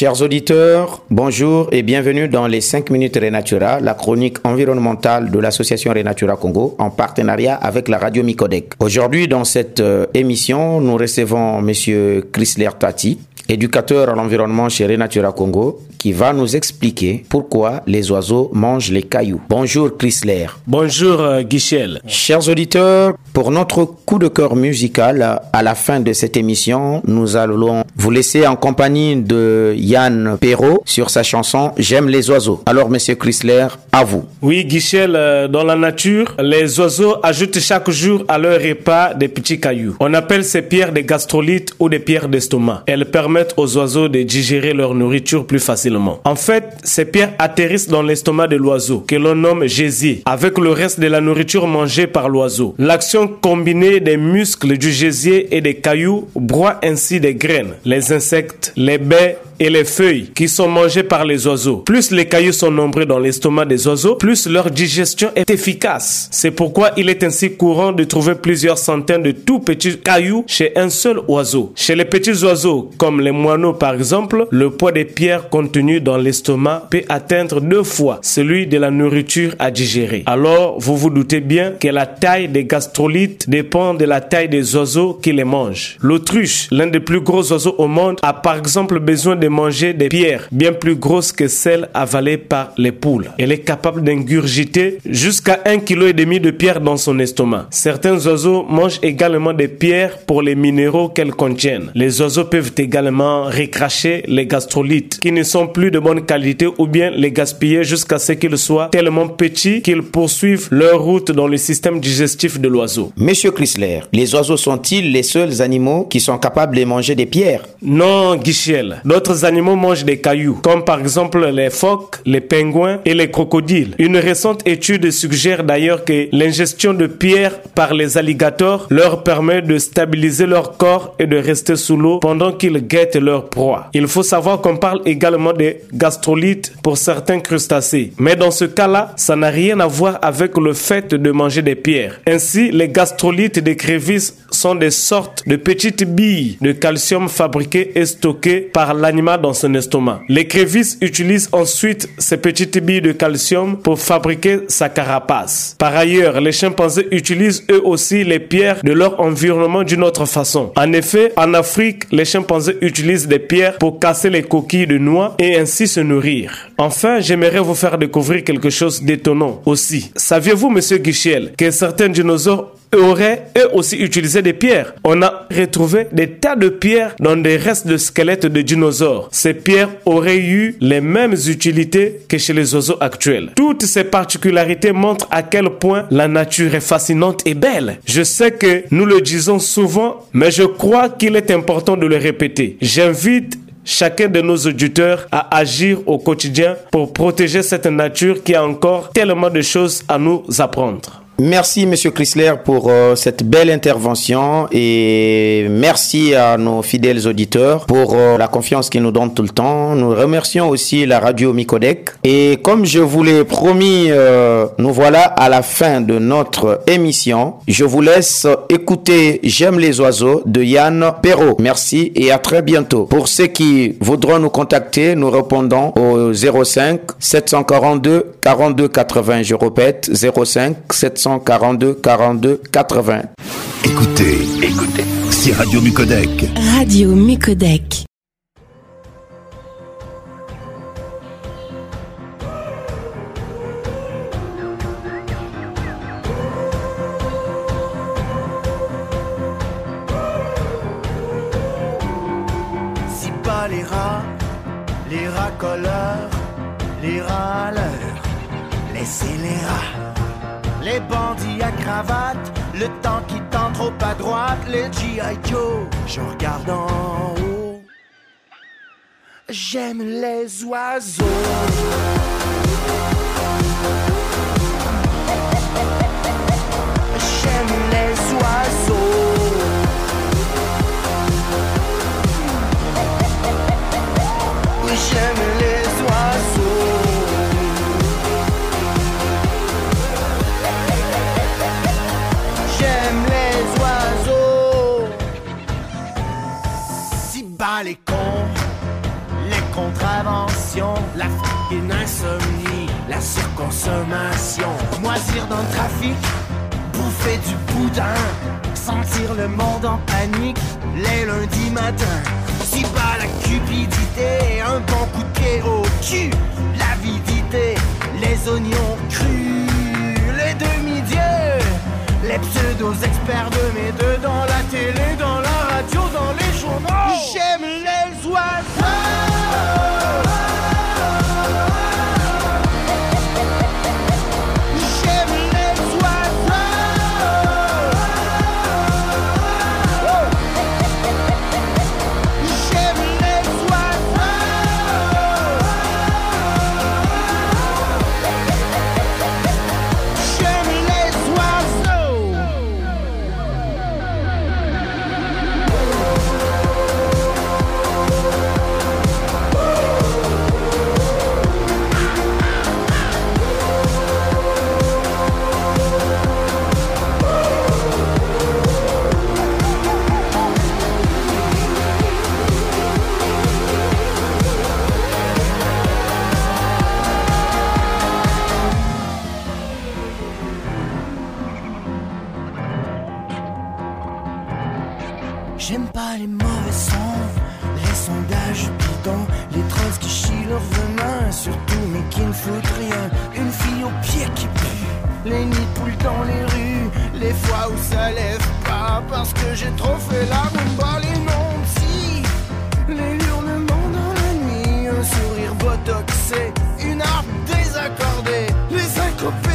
Chers auditeurs, bonjour et bienvenue dans les 5 minutes Renatura, la chronique environnementale de l'association Renatura Congo en partenariat avec la radio Micodec. Aujourd'hui, dans cette euh, émission, nous recevons monsieur Chrysler Tati, éducateur à l'environnement chez Renatura Congo, qui va nous expliquer pourquoi les oiseaux mangent les cailloux. Bonjour Chrysler. Bonjour euh, Guichel. Chers auditeurs, pour notre coup de cœur musical, à la fin de cette émission, nous allons vous laisser en compagnie de Yann Perrault sur sa chanson J'aime les oiseaux. Alors Monsieur Chrysler, à vous. Oui Guichel, euh, dans la nature, les oiseaux ajoutent chaque jour à leur repas des petits cailloux. On appelle ces pierres des gastrolites ou des pierres d'estomac. Elles permettent aux oiseaux de digérer leur nourriture plus facilement. En fait, ces pierres atterrissent dans l'estomac de l'oiseau, que l'on nomme gésier, avec le reste de la nourriture mangée par l'oiseau. L'action combinée des muscles du gésier et des cailloux broie ainsi des graines, les insectes, les baies et les feuilles qui sont mangées par les oiseaux. Plus les cailloux sont nombreux dans l'estomac des oiseaux, plus leur digestion est efficace. C'est pourquoi il est ainsi courant de trouver plusieurs centaines de tout petits cailloux chez un seul oiseau. Chez les petits oiseaux, comme les moineaux par exemple, le poids des pierres dans l'estomac peut atteindre deux fois celui de la nourriture à digérer. Alors, vous vous doutez bien que la taille des gastrolites dépend de la taille des oiseaux qui les mangent. L'autruche, l'un des plus gros oiseaux au monde, a par exemple besoin de manger des pierres bien plus grosses que celles avalées par les poules. Elle est capable d'ingurgiter jusqu'à un kilo et demi de pierres dans son estomac. Certains oiseaux mangent également des pierres pour les minéraux qu'elles contiennent. Les oiseaux peuvent également recracher les gastrolites qui ne sont plus de bonne qualité ou bien les gaspiller jusqu'à ce qu'ils soient tellement petits qu'ils poursuivent leur route dans le système digestif de l'oiseau. Monsieur Chrysler, les oiseaux sont-ils les seuls animaux qui sont capables de manger des pierres? Non, Guichel. D'autres animaux mangent des cailloux, comme par exemple les phoques, les pingouins et les crocodiles. Une récente étude suggère d'ailleurs que l'ingestion de pierres par les alligators leur permet de stabiliser leur corps et de rester sous l'eau pendant qu'ils guettent leur proie. Il faut savoir qu'on parle également gastrolites pour certains crustacés. Mais dans ce cas-là, ça n'a rien à voir avec le fait de manger des pierres. Ainsi, les gastrolites des crévisses sont des sortes de petites billes de calcium fabriquées et stockées par l'animal dans son estomac. Les crévisses utilisent ensuite ces petites billes de calcium pour fabriquer sa carapace. Par ailleurs, les chimpanzés utilisent eux aussi les pierres de leur environnement d'une autre façon. En effet, en Afrique, les chimpanzés utilisent des pierres pour casser les coquilles de noix et ainsi se nourrir. Enfin, j'aimerais vous faire découvrir quelque chose d'étonnant aussi. Saviez-vous, monsieur Guichel, que certains dinosaures auraient eux aussi utilisé des pierres. On a retrouvé des tas de pierres dans des restes de squelettes de dinosaures. Ces pierres auraient eu les mêmes utilités que chez les oiseaux actuels. Toutes ces particularités montrent à quel point la nature est fascinante et belle. Je sais que nous le disons souvent, mais je crois qu'il est important de le répéter. J'invite chacun de nos auditeurs à agir au quotidien pour protéger cette nature qui a encore tellement de choses à nous apprendre. Merci, Monsieur Chrysler, pour euh, cette belle intervention et merci à nos fidèles auditeurs pour euh, la confiance qu'ils nous donnent tout le temps. Nous remercions aussi la radio Micodec. Et comme je vous l'ai promis, euh, nous voilà à la fin de notre émission. Je vous laisse écouter J'aime les oiseaux de Yann Perrault. Merci et à très bientôt. Pour ceux qui voudront nous contacter, nous répondons au 05 742 42 80. Je répète, 05 742 42 42 80. Écoutez, écoutez, c'est Radio Mucodec. Radio Mucodec. Si pas les rats, les racoleurs, les râleurs, laissez les rats. Les bandits à cravate, le temps qui tend trop à droite, les G.I. Joe, je regarde en haut. J'aime les oiseaux. La f***ing insomnie, la surconsommation, moisir dans le trafic, bouffer du boudin, sentir le monde en panique les lundis matins. Si bas la cupidité, un bon coup de pied au cul, l'avidité, les oignons crus, les demi-dieux, les pseudos experts de mes deux dans la télé, les mauvais sons, les sondages bidons, les trolls qui chient leur venin, surtout mais qui ne foutent rien. Une fille au pied qui pue, les nids poules dans les rues, les fois où ça lève pas parce que j'ai trop fait la rumba, les noms si, les hurlements dans la nuit, un sourire botoxé, une harpe désaccordée, les syncopés